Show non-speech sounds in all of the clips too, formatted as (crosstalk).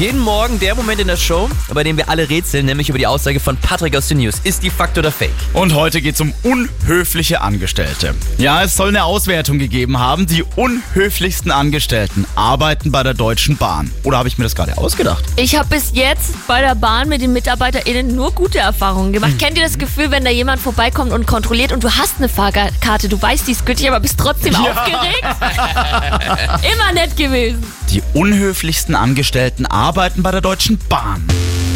Jeden Morgen der Moment in der Show, bei dem wir alle rätseln, nämlich über die Aussage von Patrick aus den News. Ist die Fakt oder Fake? Und heute geht's um unhöfliche Angestellte. Ja, es soll eine Auswertung gegeben haben. Die unhöflichsten Angestellten arbeiten bei der Deutschen Bahn. Oder habe ich mir das gerade ausgedacht? Ich habe bis jetzt bei der Bahn mit den MitarbeiterInnen nur gute Erfahrungen gemacht. Kennt ihr das Gefühl, wenn da jemand vorbeikommt und kontrolliert und du hast eine Fahrkarte, du weißt, die ist gültig, aber bist trotzdem aufgeregt? (laughs) Immer nett gewesen. Die unhöflichsten Angestellten arbeiten bei der Deutschen Bahn.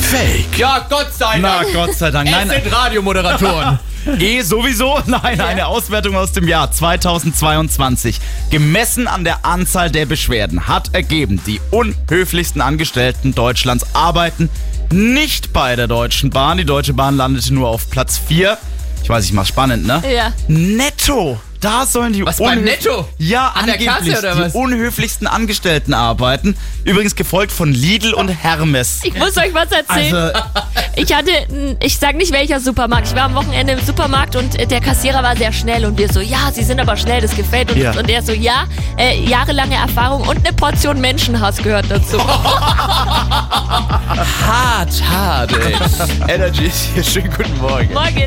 Fake. Ja, Gott sei Na, Gott sei Dank. Nein, Radiomoderatoren. (laughs) eh sowieso? Nein, eine Auswertung aus dem Jahr 2022. Gemessen an der Anzahl der Beschwerden hat ergeben, die unhöflichsten Angestellten Deutschlands arbeiten nicht bei der Deutschen Bahn. Die Deutsche Bahn landete nur auf Platz 4. Ich weiß, ich mach's spannend, ne? Ja. Netto. Da sollen die Was, beim Netto? Ja, An der angeblich Kasse oder die was? unhöflichsten Angestellten arbeiten. Übrigens gefolgt von Lidl und Hermes. Ich muss euch was erzählen. Also, Ich hatte, ich sag nicht welcher Supermarkt. Ich war am Wochenende im Supermarkt und äh, der Kassierer war sehr schnell und wir so, ja, Sie sind aber schnell, das gefällt uns. Ja. Und er so, ja, äh, jahrelange Erfahrung und eine Portion Menschenhass gehört dazu. (laughs) Hart, hart, ey. (laughs) Energy ist hier. Schönen guten Morgen. Morgen.